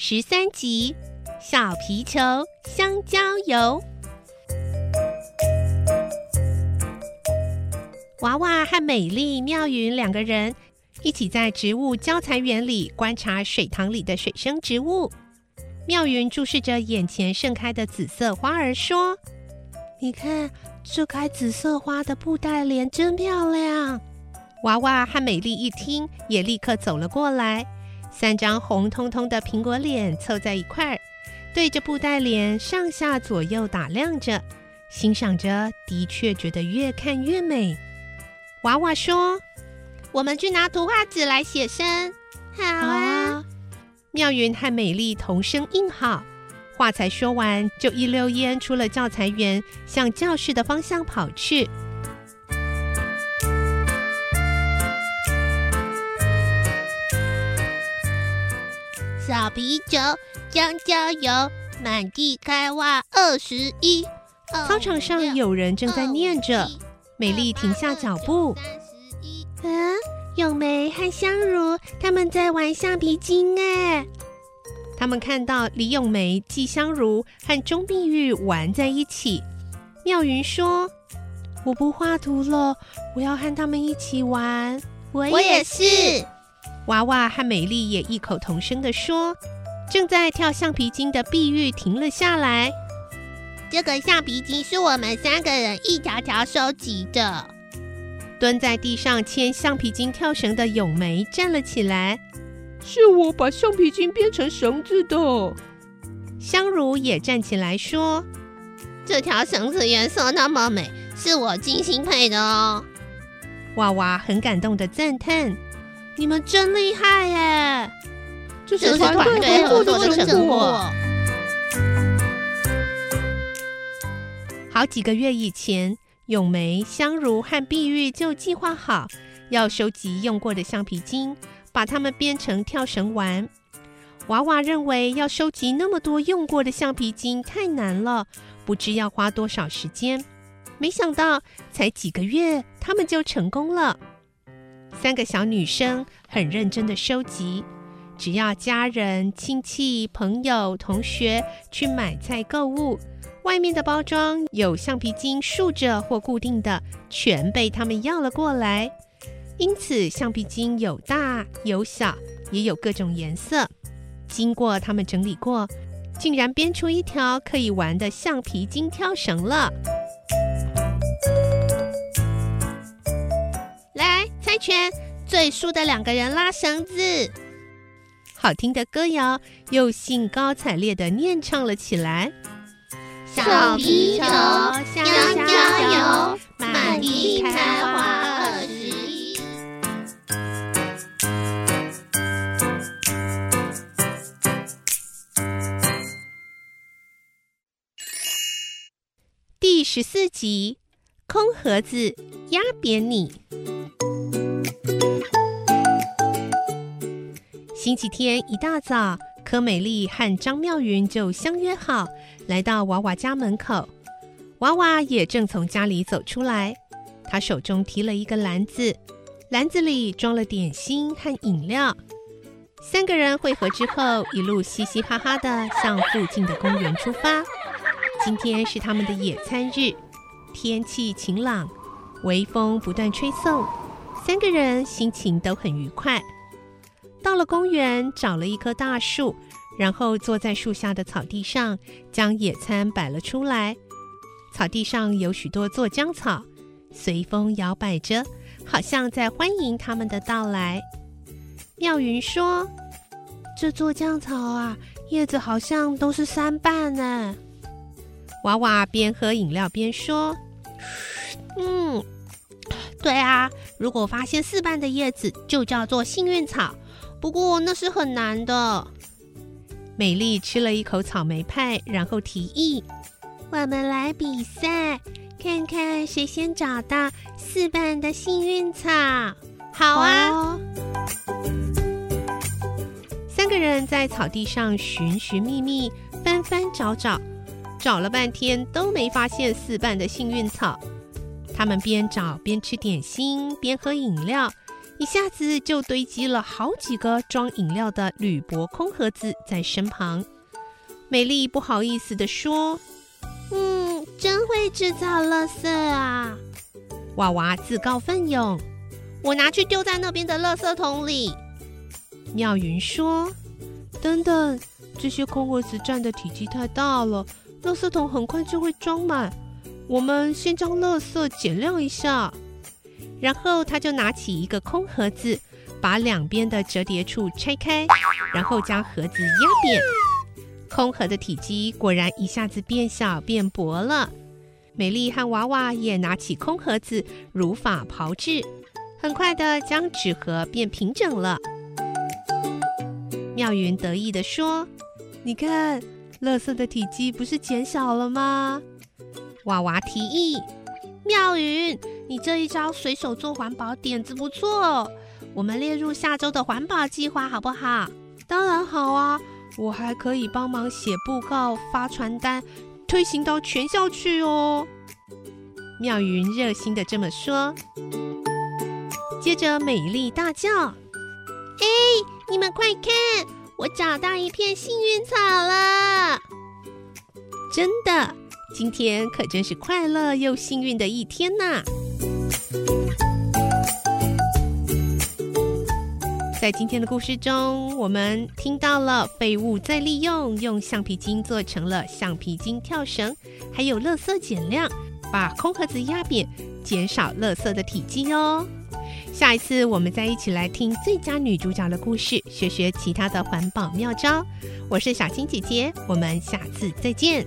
十三集《小皮球香蕉油》。娃娃和美丽妙云两个人一起在植物交彩园里观察水塘里的水生植物。妙云注视着眼前盛开的紫色花儿，说：“你看，这开紫色花的布袋莲真漂亮。”娃娃和美丽一听，也立刻走了过来。三张红彤彤的苹果脸凑在一块儿，对着布袋脸上下左右打量着，欣赏着，的确觉得越看越美。娃娃说：“我们去拿图画纸来写生。”好啊。妙云和美丽同声应好，话才说完，就一溜烟出了教材园，向教室的方向跑去。小皮球，香蕉油，满地开花二十一。操场上有人正在念着，美丽停下脚步。嗯，咏梅和香如他们在玩橡皮筋哎。他们看到李咏梅、季香如和钟碧玉玩在一起。妙云说：“我不画图了，我要和他们一起玩。”我也是。娃娃和美丽也异口同声地说：“正在跳橡皮筋的碧玉停了下来。这个橡皮筋是我们三个人一条条收集的。”蹲在地上牵橡皮筋跳绳的咏梅站了起来：“是我把橡皮筋编成绳子的。”香茹也站起来说：“这条绳子颜色那么美，是我精心配的哦。”娃娃很感动的赞叹。你们真厉害耶！这是团队合作的成果。好几个月以前，咏梅、香如和碧玉就计划好要收集用过的橡皮筋，把它们编成跳绳玩。娃娃认为要收集那么多用过的橡皮筋太难了，不知要花多少时间。没想到才几个月，他们就成功了。三个小女生很认真的收集，只要家人、亲戚、朋友、同学去买菜购物，外面的包装有橡皮筋竖着或固定的，全被他们要了过来。因此，橡皮筋有大有小，也有各种颜色。经过他们整理过，竟然编出一条可以玩的橡皮筋跳绳了。圈最输的两个人拉绳子，好听的歌谣又兴高采烈的念唱了起来。小皮球，香蕉油，满地开花二十一。第十四集，空盒子压扁你。星期天一大早，柯美丽和张妙云就相约好来到娃娃家门口。娃娃也正从家里走出来，他手中提了一个篮子，篮子里装了点心和饮料。三个人会合之后，一路嘻嘻哈哈的向附近的公园出发。今天是他们的野餐日，天气晴朗，微风不断吹送，三个人心情都很愉快。到了公园，找了一棵大树，然后坐在树下的草地上，将野餐摆了出来。草地上有许多做浆草，随风摇摆着，好像在欢迎他们的到来。妙云说：“这做浆草啊，叶子好像都是三瓣呢。”娃娃边喝饮料边说：“嗯，对啊，如果发现四瓣的叶子，就叫做幸运草。”不过那是很难的。美丽吃了一口草莓派，然后提议：“我们来比赛，看看谁先找到四瓣的幸运草。”好啊！三个人在草地上寻寻觅觅，翻翻找找，找了半天都没发现四瓣的幸运草。他们边找边吃点心，边喝饮料。一下子就堆积了好几个装饮料的铝箔空盒子在身旁。美丽不好意思地说：“嗯，真会制造垃圾啊！”娃娃自告奋勇：“我拿去丢在那边的垃圾桶里。”妙云说：“等等，这些空盒子占的体积太大了，垃圾桶很快就会装满。我们先将垃圾减量一下。”然后他就拿起一个空盒子，把两边的折叠处拆开，然后将盒子压扁。空盒的体积果然一下子变小变薄了。美丽和娃娃也拿起空盒子，如法炮制，很快的将纸盒变平整了。妙云得意地说：“你看，乐色的体积不是减小了吗？”娃娃提议：“妙云。”你这一招随手做环保点子不错，我们列入下周的环保计划好不好？当然好啊！我还可以帮忙写布告、发传单，推行到全校去哦。妙云热心的这么说。接着，美丽大叫：“哎，你们快看，我找到一片幸运草了！真的，今天可真是快乐又幸运的一天呐！”在今天的故事中，我们听到了废物再利用，用橡皮筋做成了橡皮筋跳绳，还有垃圾减量，把空盒子压扁，减少垃圾的体积哦。下一次我们再一起来听最佳女主角的故事，学学其他的环保妙招。我是小青姐姐，我们下次再见。